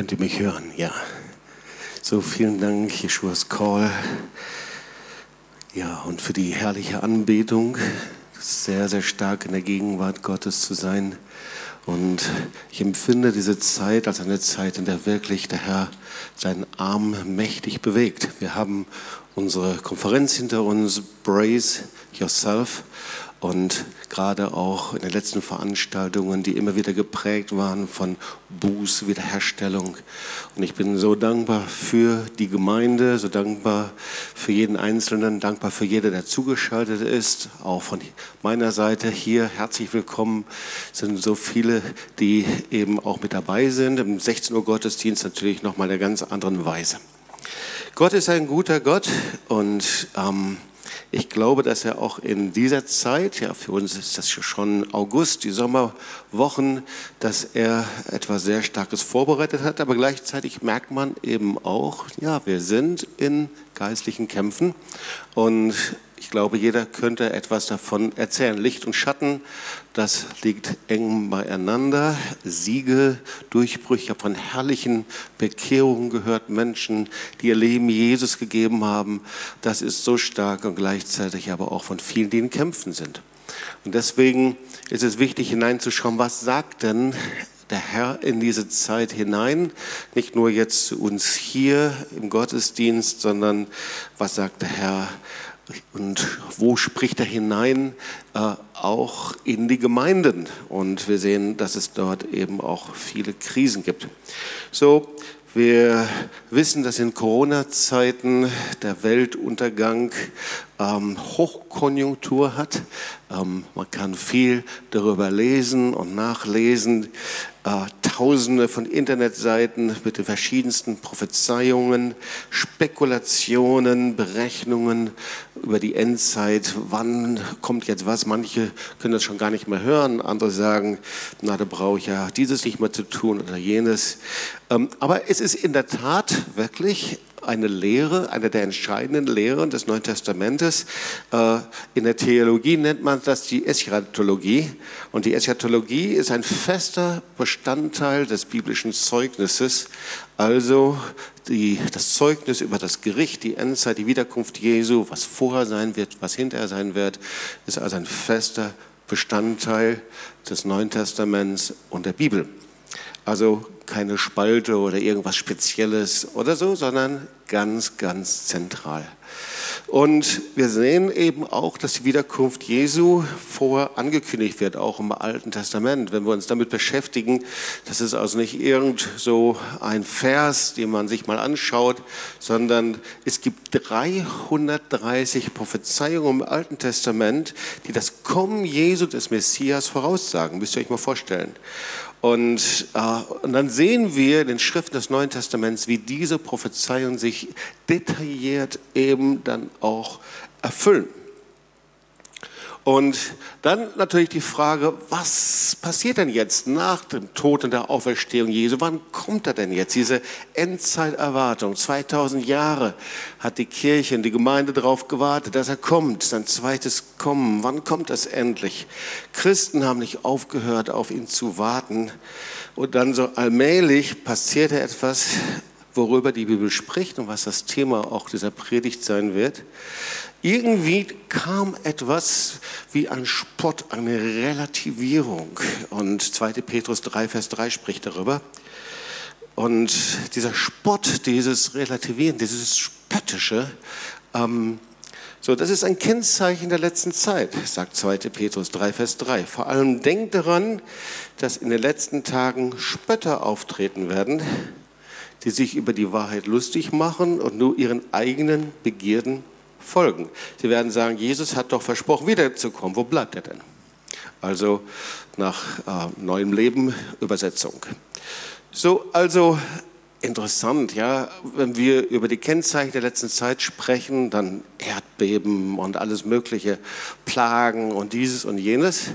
Könnt ihr mich hören? Ja. So, vielen Dank, Jeschuas Call. Ja, und für die herrliche Anbetung. Sehr, sehr stark in der Gegenwart Gottes zu sein. Und ich empfinde diese Zeit als eine Zeit, in der wirklich der Herr seinen Arm mächtig bewegt. Wir haben unsere Konferenz hinter uns, Brace Yourself. Und gerade auch in den letzten Veranstaltungen, die immer wieder geprägt waren von Buß, Wiederherstellung. Und ich bin so dankbar für die Gemeinde, so dankbar für jeden Einzelnen, dankbar für jeder, der zugeschaltet ist. Auch von meiner Seite hier herzlich willkommen. Sind so viele, die eben auch mit dabei sind. Im 16 Uhr Gottesdienst natürlich nochmal in einer ganz anderen Weise. Gott ist ein guter Gott und ähm, ich glaube, dass er auch in dieser Zeit, ja, für uns ist das schon August, die Sommerwochen, dass er etwas sehr Starkes vorbereitet hat. Aber gleichzeitig merkt man eben auch, ja, wir sind in geistlichen Kämpfen und ich glaube, jeder könnte etwas davon erzählen. Licht und Schatten, das liegt eng beieinander. Siege, Durchbrüche. Ich habe von herrlichen Bekehrungen gehört, Menschen, die ihr Leben Jesus gegeben haben. Das ist so stark und gleichzeitig aber auch von vielen, die in Kämpfen sind. Und deswegen ist es wichtig hineinzuschauen, was sagt denn der Herr in diese Zeit hinein, nicht nur jetzt zu uns hier im Gottesdienst, sondern was sagt der Herr und wo spricht er hinein? Äh, auch in die Gemeinden. Und wir sehen, dass es dort eben auch viele Krisen gibt. So, wir wissen, dass in Corona-Zeiten der Weltuntergang ähm, Hochkonjunktur hat. Ähm, man kann viel darüber lesen und nachlesen. Äh, Tausende von Internetseiten mit den verschiedensten Prophezeiungen, Spekulationen, Berechnungen über die Endzeit. Wann kommt jetzt was? Manche können das schon gar nicht mehr hören. Andere sagen, na, da brauche ich ja dieses nicht mehr zu tun oder jenes. Ähm, aber es ist in der Tat wirklich eine Lehre, eine der entscheidenden Lehren des Neuen Testamentes. Äh, in der Theologie nennt man das die Eschatologie. Und die Eschatologie ist ein fester Bestandteil des biblischen Zeugnisses. Also die, das Zeugnis über das Gericht, die Endzeit, die Wiederkunft Jesu, was vorher sein wird, was hinterher sein wird, ist also ein fester Bestandteil des Neuen Testaments und der Bibel. Also keine Spalte oder irgendwas Spezielles oder so, sondern ganz, ganz zentral. Und wir sehen eben auch, dass die Wiederkunft Jesu vorher angekündigt wird, auch im Alten Testament. Wenn wir uns damit beschäftigen, das ist also nicht irgend so ein Vers, den man sich mal anschaut, sondern es gibt 330 Prophezeiungen im Alten Testament, die das Kommen Jesu des Messias voraussagen. Müsst ihr euch mal vorstellen. Und, äh, und dann sehen wir in den Schriften des Neuen Testaments, wie diese Prophezeiungen sich detailliert eben dann auch erfüllen. Und dann natürlich die Frage, was passiert denn jetzt nach dem Tod und der Auferstehung Jesu? Wann kommt er denn jetzt? Diese Endzeiterwartung, 2000 Jahre hat die Kirche und die Gemeinde darauf gewartet, dass er kommt, sein zweites Kommen. Wann kommt das endlich? Christen haben nicht aufgehört, auf ihn zu warten. Und dann so allmählich passierte etwas, worüber die Bibel spricht und was das Thema auch dieser Predigt sein wird. Irgendwie kam etwas wie ein Spott, eine Relativierung. Und 2. Petrus 3, Vers 3 spricht darüber. Und dieser Spott, dieses Relativieren, dieses Spöttische, ähm, so, das ist ein Kennzeichen der letzten Zeit, sagt 2. Petrus 3, Vers 3. Vor allem denkt daran, dass in den letzten Tagen Spötter auftreten werden, die sich über die Wahrheit lustig machen und nur ihren eigenen Begierden folgen. Sie werden sagen, Jesus hat doch versprochen, wiederzukommen. Wo bleibt er denn? Also nach äh, neuem Leben Übersetzung. So, also interessant, ja, wenn wir über die Kennzeichen der letzten Zeit sprechen, dann Erdbeben und alles mögliche, Plagen und dieses und jenes.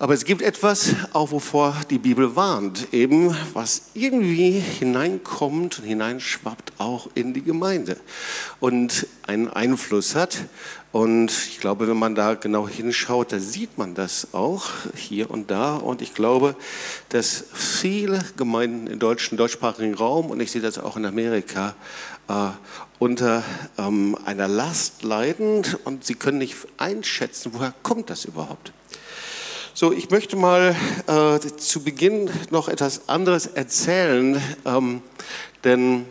Aber es gibt etwas, auch wovor die Bibel warnt, eben was irgendwie hineinkommt und hineinschwappt auch in die Gemeinde und einen Einfluss hat. Und ich glaube, wenn man da genau hinschaut, da sieht man das auch hier und da. Und ich glaube, dass viele Gemeinden im deutschen, deutschsprachigen Raum, und ich sehe das auch in Amerika, äh, unter ähm, einer Last leiden und sie können nicht einschätzen, woher kommt das überhaupt. So, ich möchte mal äh, zu Beginn noch etwas anderes erzählen, ähm, denn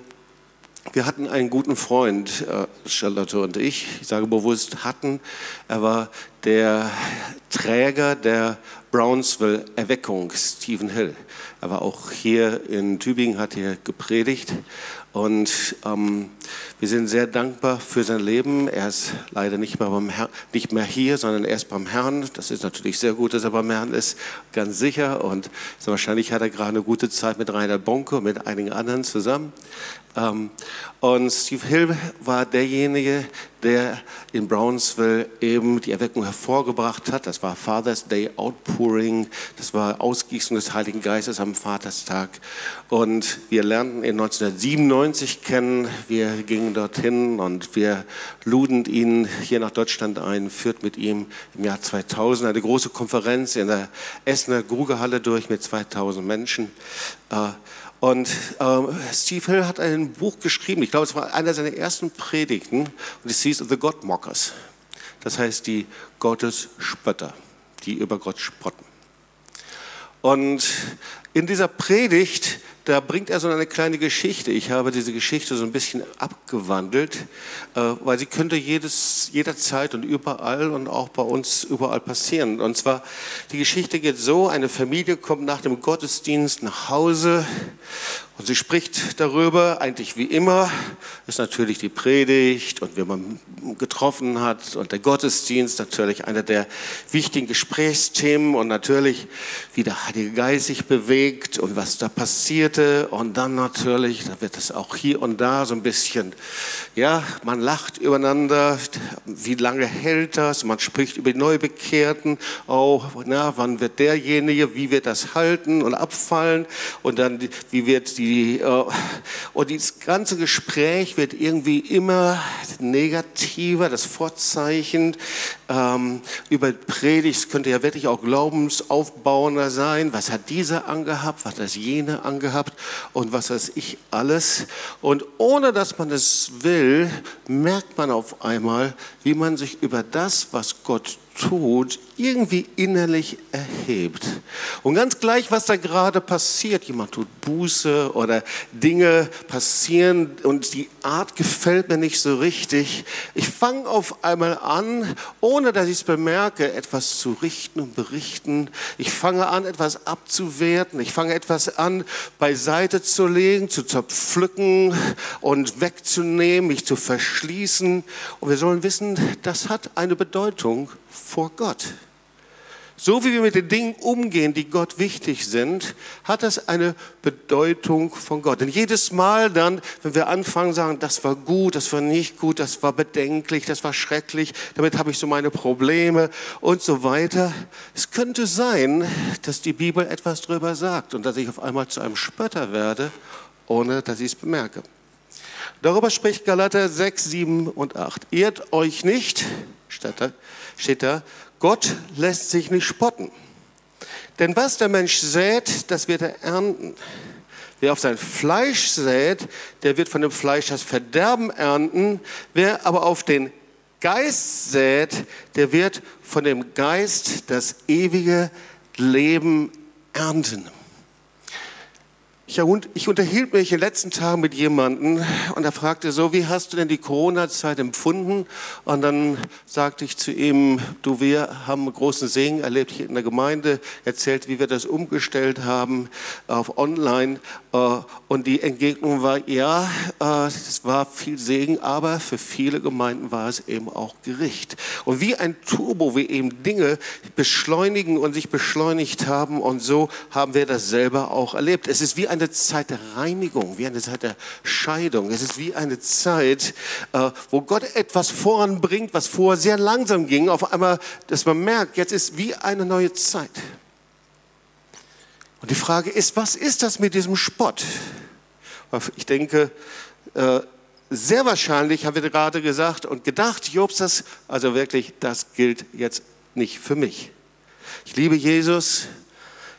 wir hatten einen guten Freund, äh, Charlotte und ich, ich sage bewusst hatten, er war der Träger der Brownsville Erweckung, Stephen Hill. Er war auch hier in Tübingen, hat hier gepredigt und ähm, wir sind sehr dankbar für sein Leben. Er ist leider nicht mehr, beim Herr, nicht mehr hier, sondern er ist beim Herrn. Das ist natürlich sehr gut, dass er beim Herrn ist, ganz sicher. Und so wahrscheinlich hat er gerade eine gute Zeit mit Rainer Bonke und mit einigen anderen zusammen. Ähm, und Steve Hill war derjenige, der in Brownsville eben die Erweckung hervorgebracht hat. Das war Father's Day Outpouring, das war Ausgießung des Heiligen Geistes am Vaterstag. Und wir lernten ihn 1997 kennen. Wir gingen dorthin und wir luden ihn hier nach Deutschland ein, führt mit ihm im Jahr 2000 eine große Konferenz in der Essener Grugehalle durch mit 2000 Menschen. Und äh, Steve Hill hat ein Buch geschrieben, ich glaube, es war einer seiner ersten Predigten, und es hieß The God Mockers. Das heißt die Gottesspötter, die über Gott spotten. Und in dieser Predigt da bringt er so eine kleine Geschichte. Ich habe diese Geschichte so ein bisschen abgewandelt, äh, weil sie könnte jedes, jederzeit und überall und auch bei uns überall passieren. Und zwar, die Geschichte geht so, eine Familie kommt nach dem Gottesdienst nach Hause und sie spricht darüber, eigentlich wie immer, ist natürlich die Predigt und wie man getroffen hat und der Gottesdienst natürlich einer der wichtigen Gesprächsthemen und natürlich, wie der Heilige Geist sich bewegt und was da passierte. Und dann natürlich, da wird es auch hier und da so ein bisschen, ja, man lacht übereinander, wie lange hält das, man spricht über die Neubekehrten, auch, na, wann wird derjenige, wie wird das halten und abfallen? Und dann, wie wird die äh, und das ganze Gespräch wird irgendwie immer negativer, das Vorzeichen ähm, über Predigt könnte ja wirklich auch glaubensaufbauender sein. Was hat dieser angehabt, was hat das jene angehabt und was weiß ich alles. Und ohne dass man es will, merkt man auf einmal, wie man sich über das, was Gott tut, irgendwie innerlich erhebt. Und ganz gleich, was da gerade passiert, jemand tut Buße oder Dinge passieren und die Art gefällt mir nicht so richtig, ich fange auf einmal an, ohne dass ich es bemerke, etwas zu richten und berichten. Ich fange an, etwas abzuwerten. Ich fange etwas an, beiseite zu legen, zu zerpflücken und wegzunehmen, mich zu verschließen. Und wir sollen wissen, das hat eine Bedeutung vor Gott. So wie wir mit den Dingen umgehen, die Gott wichtig sind, hat das eine Bedeutung von Gott. Denn jedes Mal dann, wenn wir anfangen, sagen, das war gut, das war nicht gut, das war bedenklich, das war schrecklich, damit habe ich so meine Probleme und so weiter. Es könnte sein, dass die Bibel etwas darüber sagt und dass ich auf einmal zu einem Spötter werde, ohne dass ich es bemerke. Darüber spricht Galater 6, 7 und 8. Ehrt euch nicht, steht da, Gott lässt sich nicht spotten. Denn was der Mensch sät, das wird er ernten. Wer auf sein Fleisch sät, der wird von dem Fleisch das Verderben ernten. Wer aber auf den Geist sät, der wird von dem Geist das ewige Leben ernten. Ich, unterhielt mich in den letzten Tagen mit jemandem und er fragte so, wie hast du denn die Corona-Zeit empfunden? Und dann sagte ich zu ihm, du, wir haben einen großen Segen erlebt hier in der Gemeinde, erzählt, wie wir das umgestellt haben auf Online. Äh, und die Entgegnung war, ja, äh, es war viel Segen, aber für viele Gemeinden war es eben auch Gericht. Und wie ein Turbo, wie eben Dinge beschleunigen und sich beschleunigt haben und so haben wir das selber auch erlebt. Es ist wie ein eine Zeit der Reinigung, wie eine Zeit der Scheidung. Es ist wie eine Zeit, äh, wo Gott etwas voranbringt, was vorher sehr langsam ging. Auf einmal, dass man merkt, jetzt ist wie eine neue Zeit. Und die Frage ist, was ist das mit diesem Spott? Ich denke, äh, sehr wahrscheinlich haben wir gerade gesagt und gedacht, Jobs, das, also wirklich, das gilt jetzt nicht für mich. Ich liebe Jesus,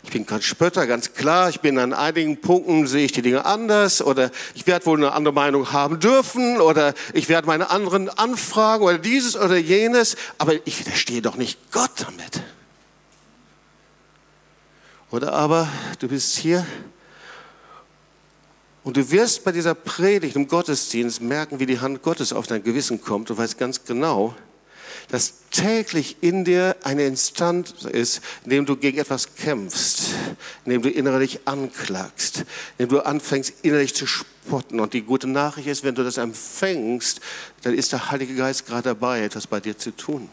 ich bin kein Spötter, ganz klar. Ich bin an einigen Punkten, sehe ich die Dinge anders oder ich werde wohl eine andere Meinung haben dürfen oder ich werde meine anderen anfragen oder dieses oder jenes, aber ich widerstehe doch nicht Gott damit. Oder aber du bist hier und du wirst bei dieser Predigt im Gottesdienst merken, wie die Hand Gottes auf dein Gewissen kommt. Du weißt ganz genau, dass täglich in dir eine Instanz ist, in dem du gegen etwas kämpfst, in dem du innerlich anklagst, in dem du anfängst innerlich zu spotten. Und die gute Nachricht ist, wenn du das empfängst, dann ist der Heilige Geist gerade dabei, etwas bei dir zu tun.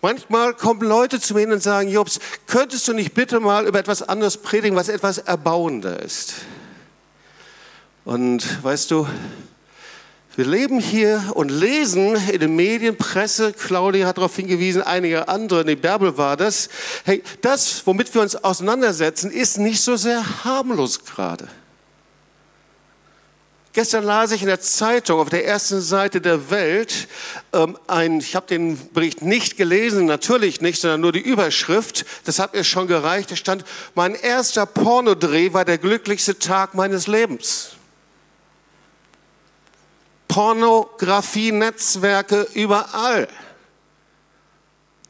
Manchmal kommen Leute zu mir und sagen, Jobs, könntest du nicht bitte mal über etwas anderes predigen, was etwas erbauender ist? Und weißt du, wir leben hier und lesen in den Medien, Presse, Claudia hat darauf hingewiesen, einige andere, der Bärbel war das. Hey, das, womit wir uns auseinandersetzen, ist nicht so sehr harmlos gerade. Gestern las ich in der Zeitung auf der ersten Seite der Welt ähm, ein, ich habe den Bericht nicht gelesen, natürlich nicht, sondern nur die Überschrift. Das hat mir schon gereicht. Da stand: Mein erster Pornodreh war der glücklichste Tag meines Lebens. Pornografie-Netzwerke überall.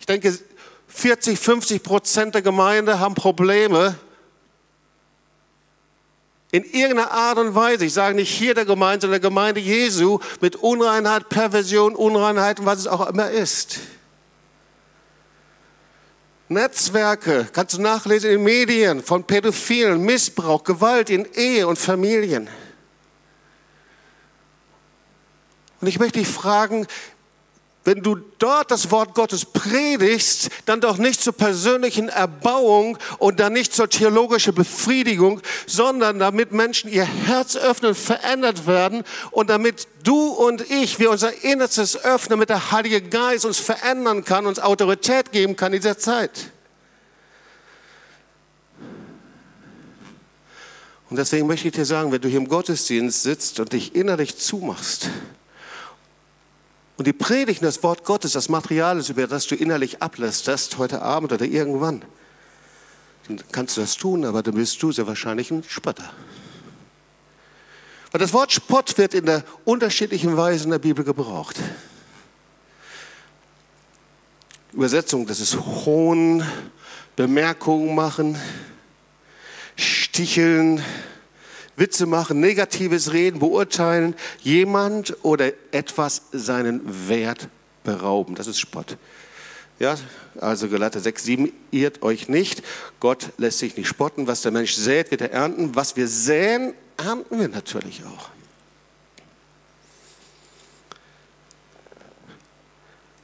Ich denke, 40, 50 Prozent der Gemeinde haben Probleme in irgendeiner Art und Weise, ich sage nicht hier der Gemeinde, sondern der Gemeinde Jesu, mit Unreinheit, Perversion, Unreinheit und was es auch immer ist. Netzwerke, kannst du nachlesen in den Medien, von Pädophilen, Missbrauch, Gewalt in Ehe und Familien. Und ich möchte dich fragen, wenn du dort das Wort Gottes predigst, dann doch nicht zur persönlichen Erbauung und dann nicht zur theologischen Befriedigung, sondern damit Menschen ihr Herz öffnen, verändert werden und damit du und ich, wir unser Innerstes öffnen, damit der Heilige Geist uns verändern kann, uns Autorität geben kann in dieser Zeit. Und deswegen möchte ich dir sagen, wenn du hier im Gottesdienst sitzt und dich innerlich zumachst, und die Predigt, das Wort Gottes, das Material ist, über das du innerlich ablästerst, heute Abend oder irgendwann, dann kannst du das tun, aber dann bist du sehr wahrscheinlich ein Spötter. Weil das Wort Spott wird in der unterschiedlichen Weise in der Bibel gebraucht. Übersetzung, das ist Hohn, Bemerkungen machen, Sticheln, Witze machen, negatives Reden, beurteilen, jemand oder etwas seinen Wert berauben. Das ist Spott. Ja, also Galater 6, 7, irrt euch nicht. Gott lässt sich nicht spotten. Was der Mensch sät, wird er ernten. Was wir säen, ernten wir natürlich auch.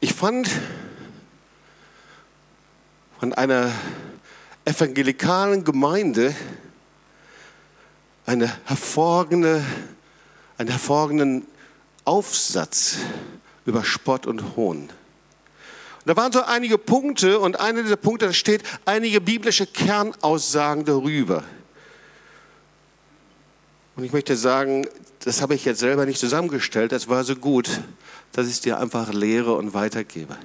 Ich fand von einer evangelikalen Gemeinde eine hervorragende, einen hervorragenden Aufsatz über Spott und Hohn. Und da waren so einige Punkte und einer dieser Punkte, da steht einige biblische Kernaussagen darüber. Und ich möchte sagen, das habe ich jetzt selber nicht zusammengestellt, das war so gut, dass ich es dir einfach lehre und weitergebe.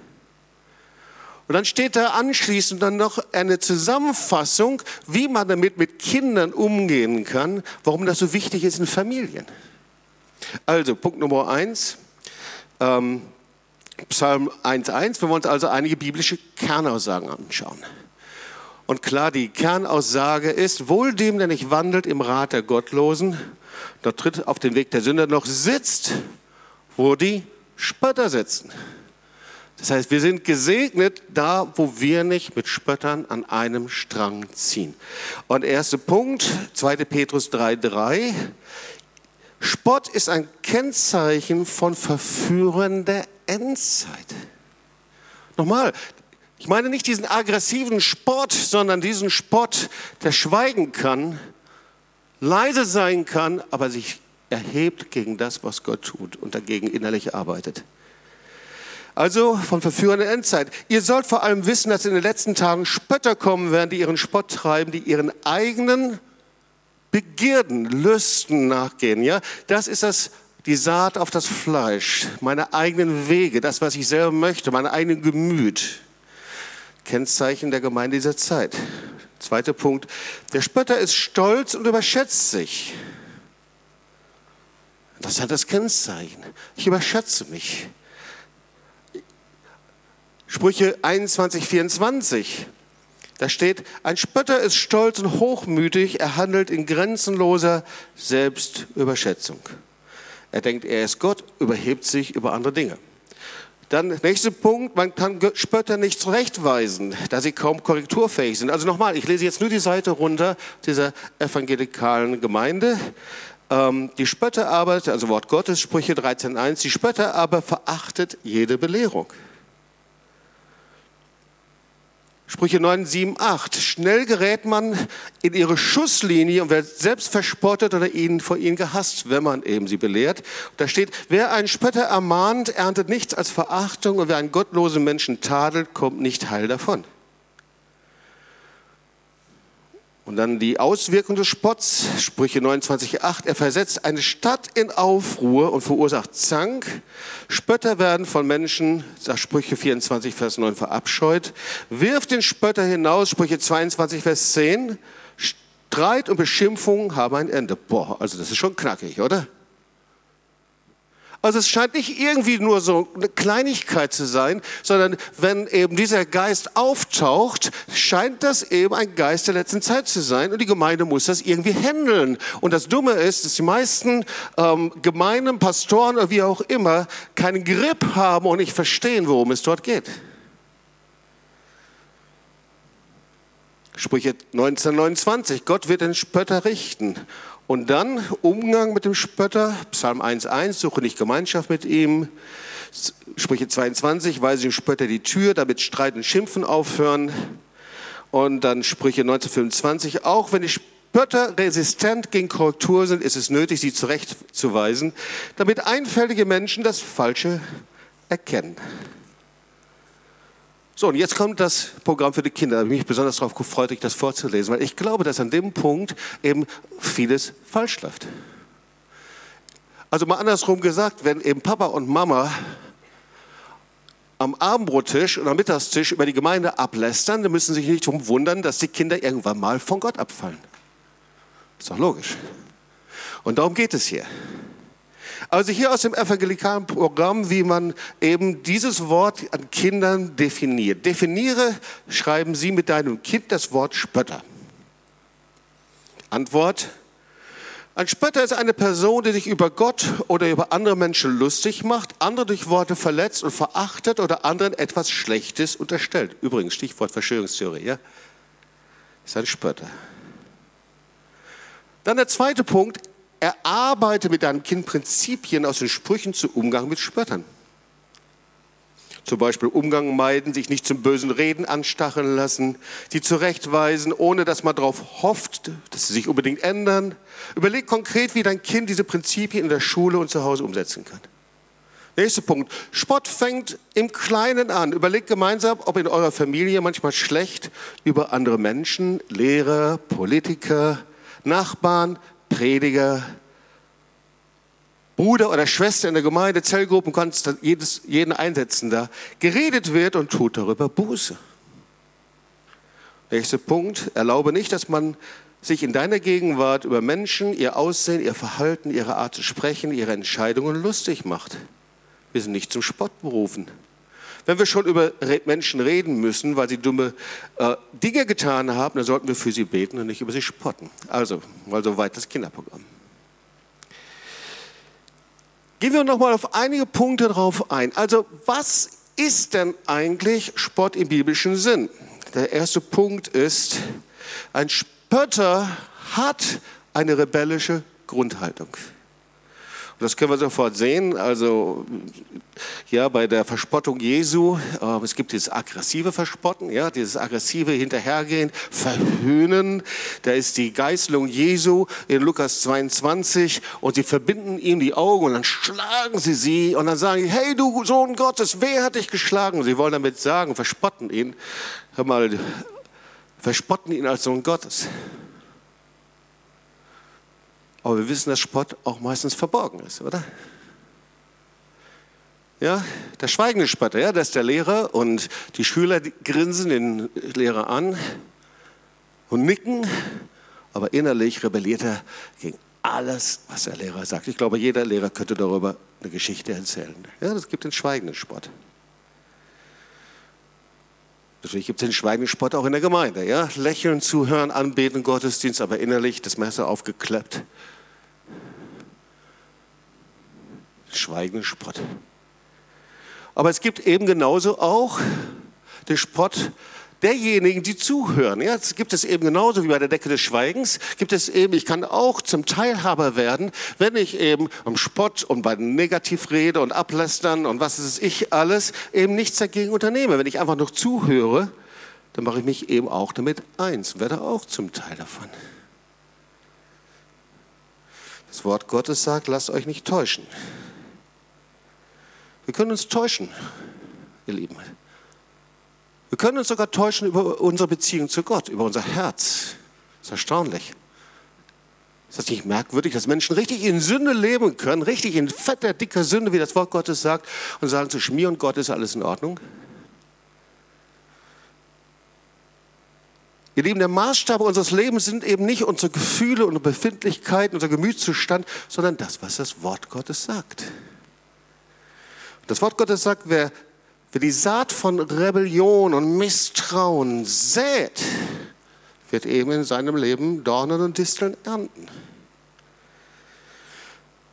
Und dann steht da anschließend dann noch eine Zusammenfassung, wie man damit mit Kindern umgehen kann, warum das so wichtig ist in Familien. Also Punkt Nummer eins, ähm, Psalm 1.1, wir wollen uns also einige biblische Kernaussagen anschauen. Und klar, die Kernaussage ist, wohl dem, der nicht wandelt im Rat der Gottlosen, dort tritt auf den Weg der Sünder noch sitzt, wo die Spötter sitzen. Das heißt, wir sind gesegnet da, wo wir nicht mit Spöttern an einem Strang ziehen. Und erster Punkt, 2. Petrus 3,3. Spott ist ein Kennzeichen von Verführern der Endzeit. Nochmal, ich meine nicht diesen aggressiven Spott, sondern diesen Spott, der schweigen kann, leise sein kann, aber sich erhebt gegen das, was Gott tut und dagegen innerlich arbeitet. Also von Verführern der Endzeit. Ihr sollt vor allem wissen, dass in den letzten Tagen Spötter kommen werden, die ihren Spott treiben, die ihren eigenen Begierden, Lüsten nachgehen. Ja, das ist das, die Saat auf das Fleisch, meine eigenen Wege, das, was ich selber möchte, mein eigenes Gemüt. Kennzeichen der Gemeinde dieser Zeit. Zweiter Punkt. Der Spötter ist stolz und überschätzt sich. Das hat das Kennzeichen. Ich überschätze mich. Sprüche 21, 24. Da steht, ein Spötter ist stolz und hochmütig, er handelt in grenzenloser Selbstüberschätzung. Er denkt, er ist Gott, überhebt sich über andere Dinge. Dann nächster Punkt, man kann Spötter nicht zurechtweisen, da sie kaum korrekturfähig sind. Also nochmal, ich lese jetzt nur die Seite runter dieser evangelikalen Gemeinde. Ähm, die Spötter aber, also Wort Gottes, Sprüche 13.1, die Spötter aber verachtet jede Belehrung. Sprüche 9, 7, 8. Schnell gerät man in ihre Schusslinie und wird selbst verspottet oder ihnen vor ihnen gehasst, wenn man eben sie belehrt. Da steht, wer einen Spötter ermahnt, erntet nichts als Verachtung und wer einen gottlosen Menschen tadelt, kommt nicht heil davon. Und dann die Auswirkung des Spotts, Sprüche 29,8. Er versetzt eine Stadt in Aufruhr und verursacht Zank. Spötter werden von Menschen, sagt Sprüche 24, Vers 9, verabscheut. Wirft den Spötter hinaus, Sprüche 22, Vers 10. Streit und Beschimpfung haben ein Ende. Boah, also das ist schon knackig, oder? Also es scheint nicht irgendwie nur so eine Kleinigkeit zu sein, sondern wenn eben dieser Geist auftaucht, scheint das eben ein Geist der letzten Zeit zu sein und die Gemeinde muss das irgendwie handeln. Und das Dumme ist, dass die meisten ähm, Gemeinden, Pastoren oder wie auch immer keinen Grip haben und nicht verstehen, worum es dort geht. Sprüche 1929, Gott wird den Spötter richten und dann Umgang mit dem Spötter, Psalm 1.1, suche nicht Gemeinschaft mit ihm. Sprüche 22, weise dem Spötter die Tür, damit Streit und Schimpfen aufhören. Und dann Sprüche 1925, auch wenn die Spötter resistent gegen Korrektur sind, ist es nötig, sie zurechtzuweisen, damit einfältige Menschen das Falsche erkennen. So, und jetzt kommt das Programm für die Kinder. Da bin ich mich besonders darauf gefreut, euch das vorzulesen, weil ich glaube, dass an dem Punkt eben vieles falsch läuft. Also mal andersrum gesagt, wenn eben Papa und Mama am Abendbrottisch oder am Mittagstisch über die Gemeinde ablästern, dann müssen sie sich nicht darum wundern, dass die Kinder irgendwann mal von Gott abfallen. Ist doch logisch. Und darum geht es hier. Also hier aus dem evangelikalen Programm, wie man eben dieses Wort an Kindern definiert. Definiere, schreiben Sie mit deinem Kind das Wort Spötter. Antwort, ein Spötter ist eine Person, die sich über Gott oder über andere Menschen lustig macht, andere durch Worte verletzt und verachtet oder anderen etwas Schlechtes unterstellt. Übrigens, Stichwort Verschwörungstheorie, ja? Ist ein Spötter. Dann der zweite Punkt, erarbeite mit deinem Kind Prinzipien aus den Sprüchen zu Umgang mit Spöttern. Zum Beispiel Umgang meiden, sich nicht zum bösen Reden anstacheln lassen, sie zurechtweisen, ohne dass man darauf hofft, dass sie sich unbedingt ändern. Überleg konkret, wie dein Kind diese Prinzipien in der Schule und zu Hause umsetzen kann. Nächster Punkt. Spott fängt im Kleinen an. Überlegt gemeinsam, ob in eurer Familie manchmal schlecht über andere Menschen, Lehrer, Politiker, Nachbarn, Prediger, Bruder oder Schwester in der Gemeinde, Zellgruppen, kannst jedes, jeden einsetzen da, geredet wird und tut darüber Buße. Nächster Punkt, erlaube nicht, dass man sich in deiner Gegenwart über Menschen, ihr Aussehen, ihr Verhalten, ihre Art zu sprechen, ihre Entscheidungen lustig macht. Wir sind nicht zum Spott berufen. Wenn wir schon über Menschen reden müssen, weil sie dumme äh, Dinge getan haben, dann sollten wir für sie beten und nicht über sie spotten. Also, mal so weit das Kinderprogramm. Gehen wir nochmal auf einige Punkte drauf ein. Also, was ist denn eigentlich Spott im biblischen Sinn? Der erste Punkt ist, ein Spötter hat eine rebellische Grundhaltung. Das können wir sofort sehen. Also ja, bei der Verspottung Jesu, äh, es gibt dieses aggressive Verspotten, ja, dieses aggressive Hinterhergehen, Verhöhnen. Da ist die Geißelung Jesu in Lukas 22 und sie verbinden ihm die Augen und dann schlagen sie sie und dann sagen, hey du Sohn Gottes, wer hat dich geschlagen? Sie wollen damit sagen, verspotten ihn. Hör mal, verspotten ihn als Sohn Gottes. Aber wir wissen, dass Spott auch meistens verborgen ist, oder? Ja, der schweigende Spotter, ja, das ist der Lehrer und die Schüler grinsen den Lehrer an und nicken, aber innerlich rebelliert er gegen alles, was der Lehrer sagt. Ich glaube, jeder Lehrer könnte darüber eine Geschichte erzählen. Ja, das gibt den schweigenden Spott. Natürlich gibt es den schweigenden Spott auch in der Gemeinde. Ja? Lächeln, zuhören, anbeten, Gottesdienst, aber innerlich das Messer aufgeklappt schweigenden Spott. Aber es gibt eben genauso auch den Spott derjenigen, die zuhören. Ja, es gibt es eben genauso wie bei der Decke des Schweigens, gibt es eben, ich kann auch zum Teilhaber werden, wenn ich eben am Spott und bei Negativrede und Ablästern und was ist ich alles, eben nichts dagegen unternehme. Wenn ich einfach noch zuhöre, dann mache ich mich eben auch damit eins und werde auch zum Teil davon. Das Wort Gottes sagt, lasst euch nicht täuschen. Wir können uns täuschen, ihr Lieben. Wir können uns sogar täuschen über unsere Beziehung zu Gott, über unser Herz. Das ist erstaunlich. Ist das nicht merkwürdig, dass Menschen richtig in Sünde leben können, richtig in fetter, dicker Sünde, wie das Wort Gottes sagt, und sagen zu Schmier und Gott ist alles in Ordnung? Ihr Lieben, der Maßstab unseres Lebens sind eben nicht unsere Gefühle, unsere Befindlichkeiten, unser Gemütszustand, sondern das, was das Wort Gottes sagt. Das Wort Gottes sagt, wer, wer die Saat von Rebellion und Misstrauen sät, wird eben in seinem Leben Dornen und Disteln ernten.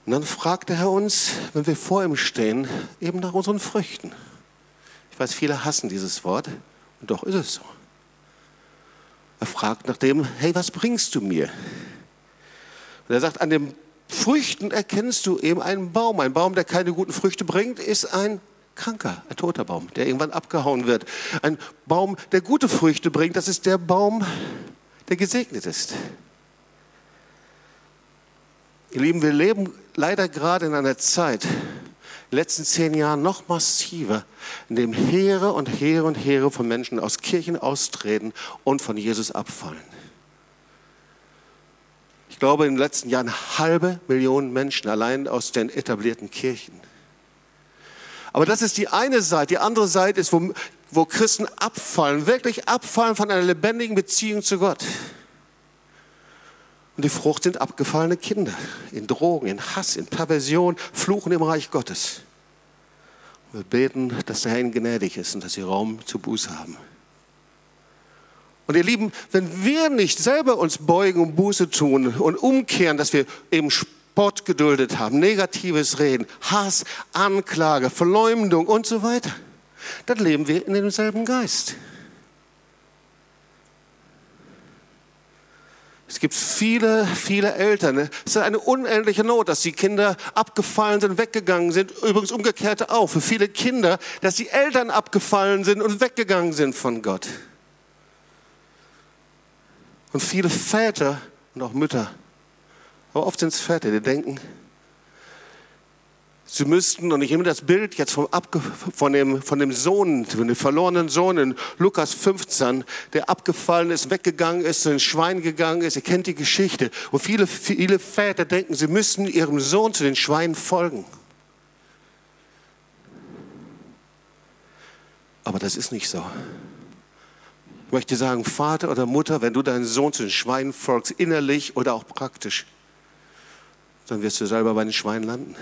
Und dann fragt der Herr uns, wenn wir vor ihm stehen, eben nach unseren Früchten. Ich weiß, viele hassen dieses Wort und doch ist es so. Er fragt nach dem, hey, was bringst du mir? Und er sagt, an dem Früchten erkennst du eben einen Baum. Ein Baum, der keine guten Früchte bringt, ist ein kranker, ein toter Baum, der irgendwann abgehauen wird. Ein Baum, der gute Früchte bringt, das ist der Baum, der gesegnet ist. Ihr Lieben, wir leben leider gerade in einer Zeit, in den letzten zehn Jahren noch massiver, in dem Heere und Heere und Heere von Menschen aus Kirchen austreten und von Jesus abfallen glaube, in den letzten Jahren eine halbe Million Menschen allein aus den etablierten Kirchen. Aber das ist die eine Seite. Die andere Seite ist, wo, wo Christen abfallen, wirklich abfallen von einer lebendigen Beziehung zu Gott. Und die Frucht sind abgefallene Kinder in Drogen, in Hass, in Perversion, Fluchen im Reich Gottes. Wir beten, dass der Herr ihnen gnädig ist und dass sie Raum zu Buße haben. Und ihr Lieben, wenn wir nicht selber uns beugen und Buße tun und umkehren, dass wir eben Spott geduldet haben, negatives Reden, Hass, Anklage, Verleumdung und so weiter, dann leben wir in demselben Geist. Es gibt viele, viele Eltern. Es ist eine unendliche Not, dass die Kinder abgefallen sind, weggegangen sind. Übrigens umgekehrte auch. Für viele Kinder, dass die Eltern abgefallen sind und weggegangen sind von Gott. Und viele Väter und auch Mütter, aber oft sind es Väter, die denken, sie müssten, und ich nehme das Bild jetzt vom Abge von, dem, von dem Sohn, von dem verlorenen Sohn in Lukas 15, der abgefallen ist, weggegangen ist, in ein Schwein gegangen ist. Ihr kennt die Geschichte. Und viele, viele Väter denken, sie müssen ihrem Sohn zu den Schweinen folgen. Aber das ist nicht so. Ich möchte sagen, Vater oder Mutter, wenn du deinen Sohn zu den Schweinen folgst, innerlich oder auch praktisch, dann wirst du selber bei den Schweinen landen.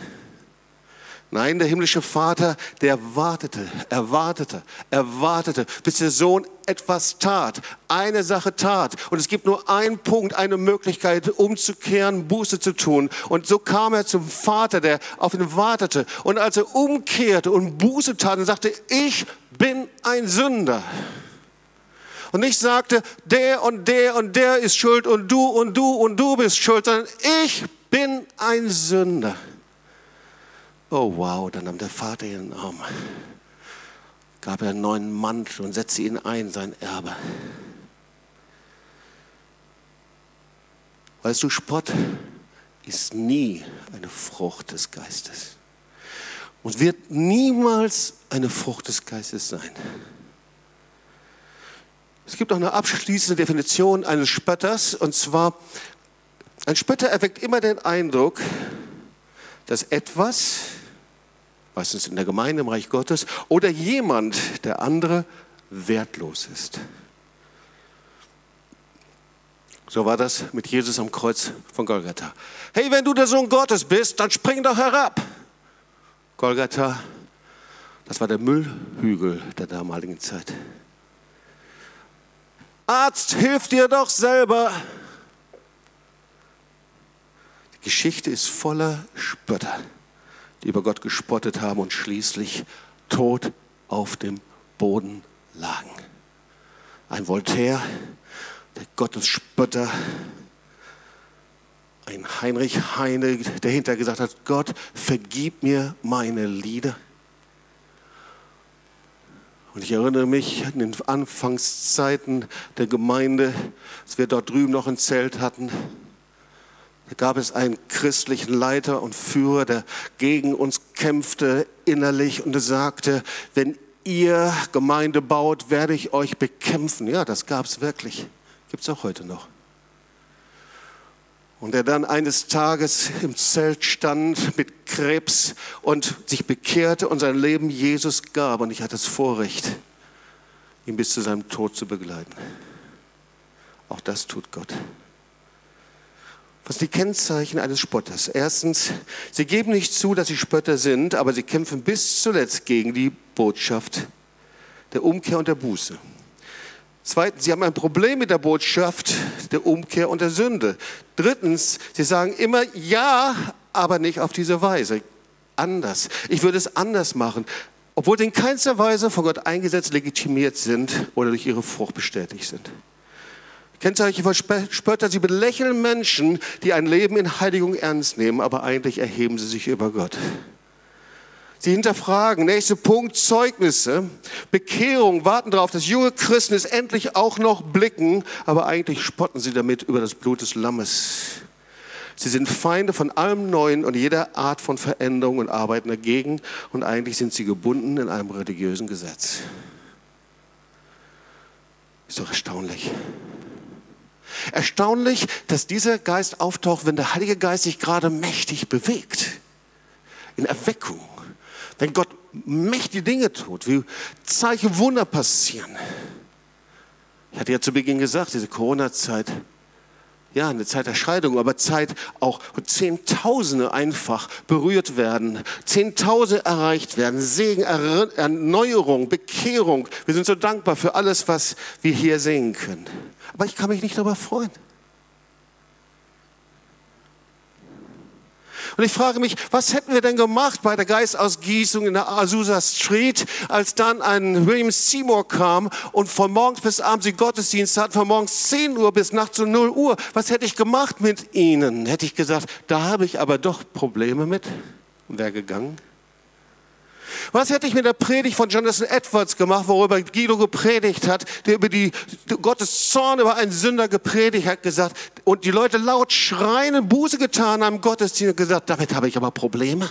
Nein, der himmlische Vater, der wartete, er wartete, er wartete, bis der Sohn etwas tat, eine Sache tat. Und es gibt nur einen Punkt, eine Möglichkeit, umzukehren, Buße zu tun. Und so kam er zum Vater, der auf ihn wartete. Und als er umkehrte und Buße tat und sagte, ich bin ein Sünder und nicht sagte, der und der und der ist schuld und du und du und du bist schuld, sondern ich bin ein Sünder. Oh wow, dann nahm der Vater ihren Arm, gab er einen neuen Mantel und setzte ihn ein, sein Erbe. Weißt du, Spott ist nie eine Frucht des Geistes und wird niemals eine Frucht des Geistes sein. Es gibt auch eine abschließende Definition eines Spötters, und zwar, ein Spötter erweckt immer den Eindruck, dass etwas, meistens in der Gemeinde, im Reich Gottes, oder jemand, der andere, wertlos ist. So war das mit Jesus am Kreuz von Golgatha. Hey, wenn du der Sohn Gottes bist, dann spring doch herab. Golgatha, das war der Müllhügel der damaligen Zeit. Arzt, hilf dir doch selber. Die Geschichte ist voller Spötter, die über Gott gespottet haben und schließlich tot auf dem Boden lagen. Ein Voltaire, der Gottesspötter, ein Heinrich Heine, der hinterher gesagt hat, Gott, vergib mir meine Lieder. Und ich erinnere mich an den Anfangszeiten der Gemeinde, als wir dort drüben noch ein Zelt hatten. Da gab es einen christlichen Leiter und Führer, der gegen uns kämpfte innerlich und sagte, wenn ihr Gemeinde baut, werde ich euch bekämpfen. Ja, das gab es wirklich. Gibt es auch heute noch. Und der dann eines Tages im Zelt stand mit Krebs und sich bekehrte und sein Leben Jesus gab. Und ich hatte das Vorrecht, ihn bis zu seinem Tod zu begleiten. Auch das tut Gott. Was sind die Kennzeichen eines Spotters? Erstens, sie geben nicht zu, dass sie Spötter sind, aber sie kämpfen bis zuletzt gegen die Botschaft der Umkehr und der Buße. Zweitens, sie haben ein Problem mit der Botschaft der Umkehr und der Sünde. Drittens, sie sagen immer ja, aber nicht auf diese Weise. Anders. Ich würde es anders machen, obwohl sie in keinster Weise von Gott eingesetzt, legitimiert sind oder durch ihre Frucht bestätigt sind. Kennzeichen von Spötter, sie belächeln Menschen, die ein Leben in Heiligung ernst nehmen, aber eigentlich erheben sie sich über Gott. Sie hinterfragen. Nächster Punkt, Zeugnisse. Bekehrung, warten darauf, dass junge Christen es endlich auch noch blicken, aber eigentlich spotten sie damit über das Blut des Lammes. Sie sind Feinde von allem Neuen und jeder Art von Veränderung und arbeiten dagegen und eigentlich sind sie gebunden in einem religiösen Gesetz. Ist doch erstaunlich. Erstaunlich, dass dieser Geist auftaucht, wenn der Heilige Geist sich gerade mächtig bewegt. In Erweckung wenn Gott mächtige Dinge tut, wie Zeichen, Wunder passieren. Ich hatte ja zu Beginn gesagt, diese Corona-Zeit, ja, eine Zeit der Scheidung, aber Zeit auch, wo Zehntausende einfach berührt werden, Zehntausende erreicht werden, Segen, Erneuerung, Bekehrung. Wir sind so dankbar für alles, was wir hier sehen können. Aber ich kann mich nicht darüber freuen. Und ich frage mich, was hätten wir denn gemacht bei der Geistausgießung in der Azusa Street, als dann ein William Seymour kam und von morgens bis abends die Gottesdienst hat, von morgens 10 Uhr bis nachts um 0 Uhr. Was hätte ich gemacht mit ihnen? Hätte ich gesagt, da habe ich aber doch Probleme mit und wäre gegangen. Was hätte ich mit der Predigt von Jonathan Edwards gemacht, worüber Guido gepredigt hat, der über die Gottes Zorn über einen Sünder gepredigt hat, gesagt, und die Leute laut schreien und Buße getan haben, Gottesdienst gesagt, damit habe ich aber Probleme.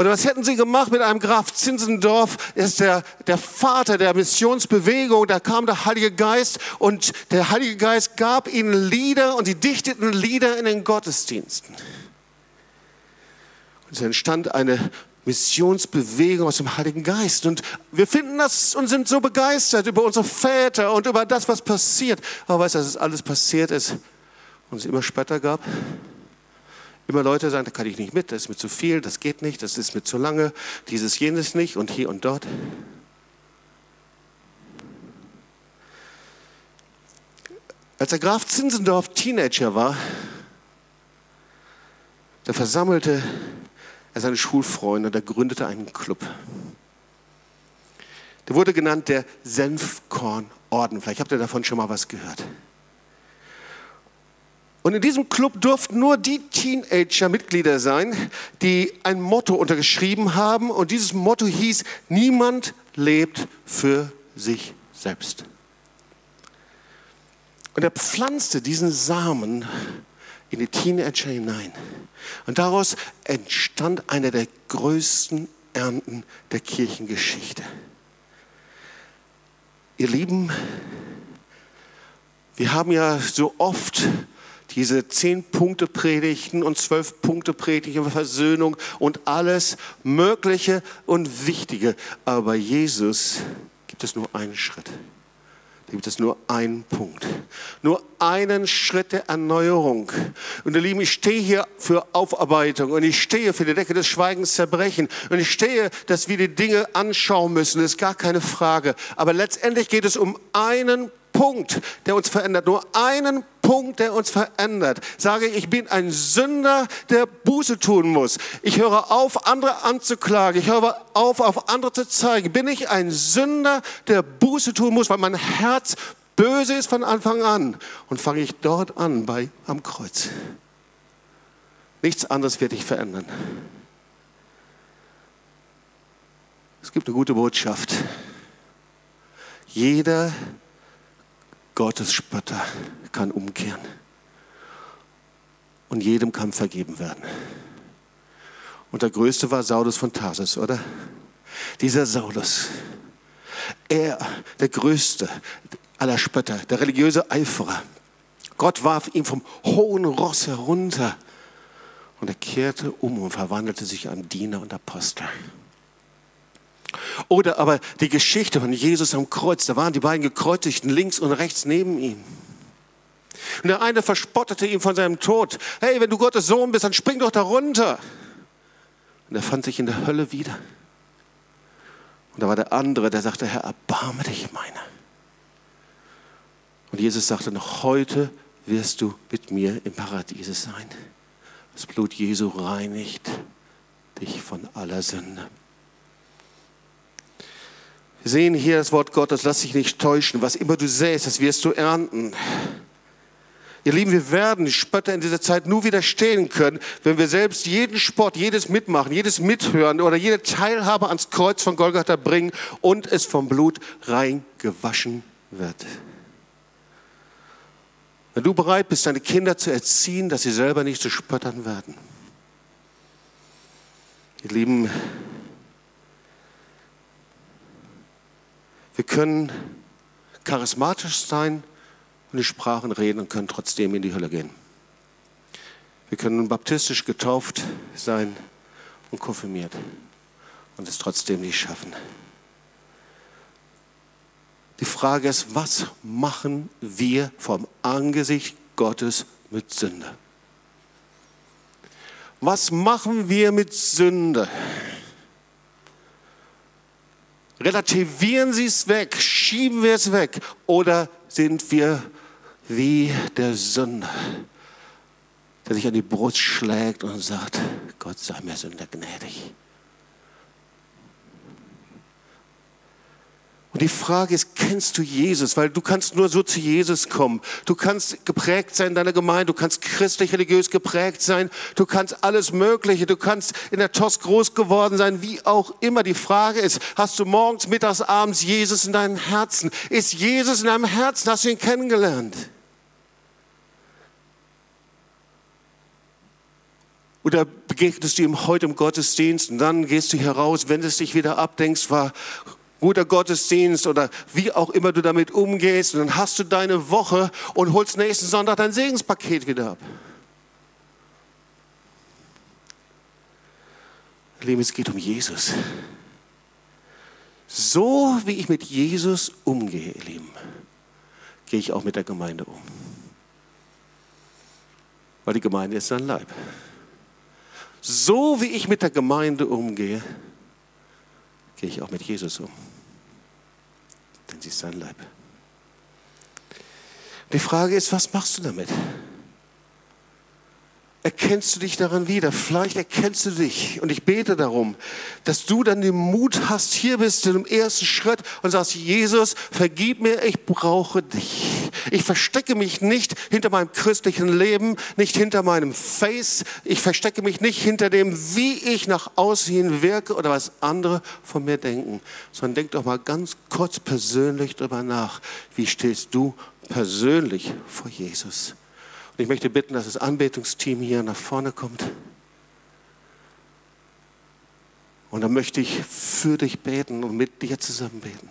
Oder was hätten sie gemacht mit einem Graf Zinzendorf? Er ist der, der Vater der Missionsbewegung. Da kam der Heilige Geist und der Heilige Geist gab ihnen Lieder und sie dichteten Lieder in den Gottesdiensten. Es entstand eine Missionsbewegung aus dem Heiligen Geist. Und wir finden das und sind so begeistert über unsere Väter und über das, was passiert. Aber weißt du, dass es alles passiert ist und es immer später gab? Immer Leute sagen, da kann ich nicht mit, das ist mir zu viel, das geht nicht, das ist mir zu lange, dieses, jenes nicht und hier und dort. Als der Graf Zinzendorf Teenager war, da versammelte er seine Schulfreunde, der gründete einen Club. Der wurde genannt der Senfkornorden. Vielleicht habt ihr davon schon mal was gehört. Und in diesem Club durften nur die Teenager Mitglieder sein, die ein Motto untergeschrieben haben. Und dieses Motto hieß, niemand lebt für sich selbst. Und er pflanzte diesen Samen in die Teenager hinein. Und daraus entstand einer der größten Ernten der Kirchengeschichte. Ihr Lieben, wir haben ja so oft diese zehn Punkte Predigten und zwölf Punkte Predigten über Versöhnung und alles Mögliche und Wichtige. Aber Jesus gibt es nur einen Schritt. Gibt es nur einen Punkt. Nur einen Schritt der Erneuerung. Und ihr Lieben, ich stehe hier für Aufarbeitung und ich stehe für die Decke des Schweigens zerbrechen und ich stehe, dass wir die Dinge anschauen müssen. Das ist gar keine Frage. Aber letztendlich geht es um einen Punkt, der uns verändert. Nur einen Punkt, der uns verändert. Sage ich, bin ein Sünder, der Buße tun muss. Ich höre auf, andere anzuklagen. Ich höre auf, auf andere zu zeigen. Bin ich ein Sünder, der Buße tun muss, weil mein Herz böse ist von Anfang an? Und fange ich dort an, bei, am Kreuz. Nichts anderes wird dich verändern. Es gibt eine gute Botschaft. Jeder Gottes Spötter kann umkehren. Und jedem kann vergeben werden. Und der größte war Saulus von Tarsus, oder? Dieser Saulus, er, der größte aller Spötter, der religiöse Eiferer. Gott warf ihn vom hohen Ross herunter und er kehrte um und verwandelte sich an Diener und Apostel. Oder aber die Geschichte von Jesus am Kreuz, da waren die beiden Gekreuzigten links und rechts neben ihm. Und der eine verspottete ihn von seinem Tod. Hey, wenn du Gottes Sohn bist, dann spring doch da runter. Und er fand sich in der Hölle wieder. Und da war der andere, der sagte, Herr, erbarme dich meiner. Und Jesus sagte, noch heute wirst du mit mir im Paradiese sein. Das Blut Jesu reinigt dich von aller Sünde. Wir sehen hier das Wort Gottes, lass dich nicht täuschen. Was immer du säst, das wirst du ernten. Ihr Lieben, wir werden die Spötter in dieser Zeit nur widerstehen können, wenn wir selbst jeden Sport, jedes Mitmachen, jedes Mithören oder jede Teilhabe ans Kreuz von Golgatha bringen und es vom Blut rein gewaschen wird. Wenn du bereit bist, deine Kinder zu erziehen, dass sie selber nicht zu Spöttern werden. Ihr Lieben, Wir können charismatisch sein und die Sprachen reden und können trotzdem in die Hölle gehen. Wir können baptistisch getauft sein und konfirmiert und es trotzdem nicht schaffen. Die Frage ist, was machen wir vom Angesicht Gottes mit Sünde? Was machen wir mit Sünde? Relativieren Sie es weg, schieben wir es weg oder sind wir wie der Sünder, der sich an die Brust schlägt und sagt, Gott sei mir Sünder gnädig. Und die Frage ist, kennst du Jesus? Weil du kannst nur so zu Jesus kommen. Du kannst geprägt sein in deiner Gemeinde, du kannst christlich, religiös geprägt sein, du kannst alles Mögliche, du kannst in der TOS groß geworden sein, wie auch immer. Die Frage ist, hast du morgens, mittags, abends Jesus in deinem Herzen? Ist Jesus in deinem Herzen? Hast du ihn kennengelernt? Oder begegnest du ihm heute im Gottesdienst und dann gehst du hier raus, wendest dich wieder ab, denkst, war guter Gottesdienst oder wie auch immer du damit umgehst. Und dann hast du deine Woche und holst nächsten Sonntag dein Segenspaket wieder ab. Lieben, es geht um Jesus. So wie ich mit Jesus umgehe, ihr Lieben, gehe ich auch mit der Gemeinde um. Weil die Gemeinde ist sein Leib. So wie ich mit der Gemeinde umgehe, gehe ich auch mit Jesus um. Denn sie ist sein Leib. Die Frage ist, was machst du damit? Erkennst du dich daran wieder. Vielleicht erkennst du dich. Und ich bete darum, dass du dann den Mut hast, hier bist du im ersten Schritt und sagst, Jesus, vergib mir, ich brauche dich. Ich verstecke mich nicht hinter meinem christlichen Leben, nicht hinter meinem Face. Ich verstecke mich nicht hinter dem, wie ich nach außen wirke oder was andere von mir denken. Sondern denk doch mal ganz kurz persönlich darüber nach. Wie stehst du persönlich vor Jesus? Ich möchte bitten, dass das Anbetungsteam hier nach vorne kommt. Und dann möchte ich für dich beten und mit dir zusammen beten.